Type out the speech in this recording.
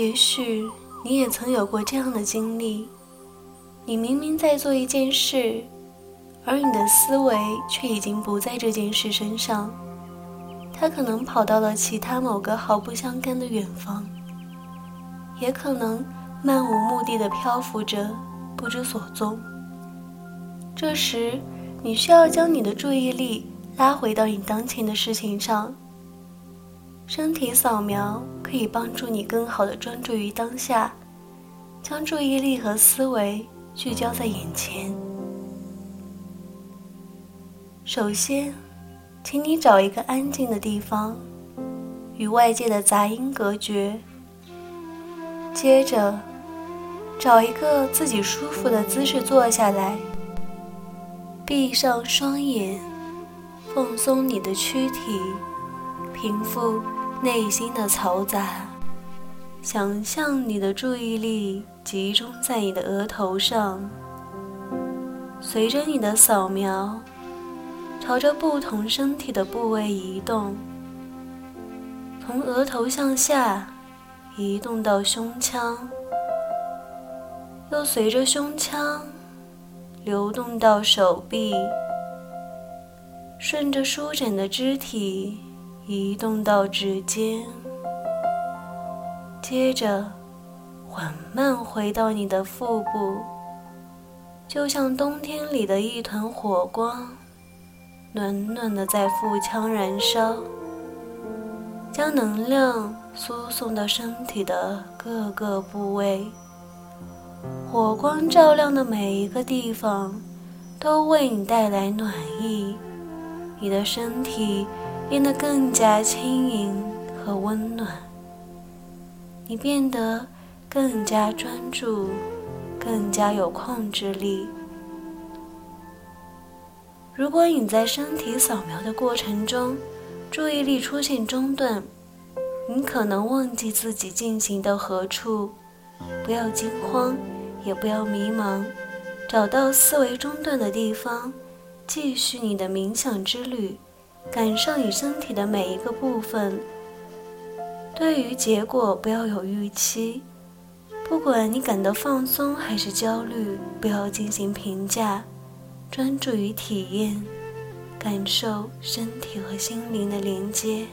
也许你也曾有过这样的经历：你明明在做一件事，而你的思维却已经不在这件事身上，它可能跑到了其他某个毫不相干的远方，也可能漫无目的的漂浮着，不知所踪。这时，你需要将你的注意力拉回到你当前的事情上。身体扫描可以帮助你更好的专注于当下，将注意力和思维聚焦在眼前。首先，请你找一个安静的地方，与外界的杂音隔绝。接着，找一个自己舒服的姿势坐下来。闭上双眼，放松你的躯体，平复内心的嘈杂。想象你的注意力集中在你的额头上，随着你的扫描，朝着不同身体的部位移动，从额头向下移动到胸腔，又随着胸腔。流动到手臂，顺着舒展的肢体移动到指尖，接着缓慢回到你的腹部，就像冬天里的一团火光，暖暖的在腹腔燃烧，将能量输送到身体的各个部位。火光照亮的每一个地方，都为你带来暖意。你的身体变得更加轻盈和温暖，你变得更加专注，更加有控制力。如果你在身体扫描的过程中，注意力出现中断，你可能忘记自己进行到何处，不要惊慌。也不要迷茫，找到思维中断的地方，继续你的冥想之旅，感受你身体的每一个部分。对于结果不要有预期，不管你感到放松还是焦虑，不要进行评价，专注于体验，感受身体和心灵的连接。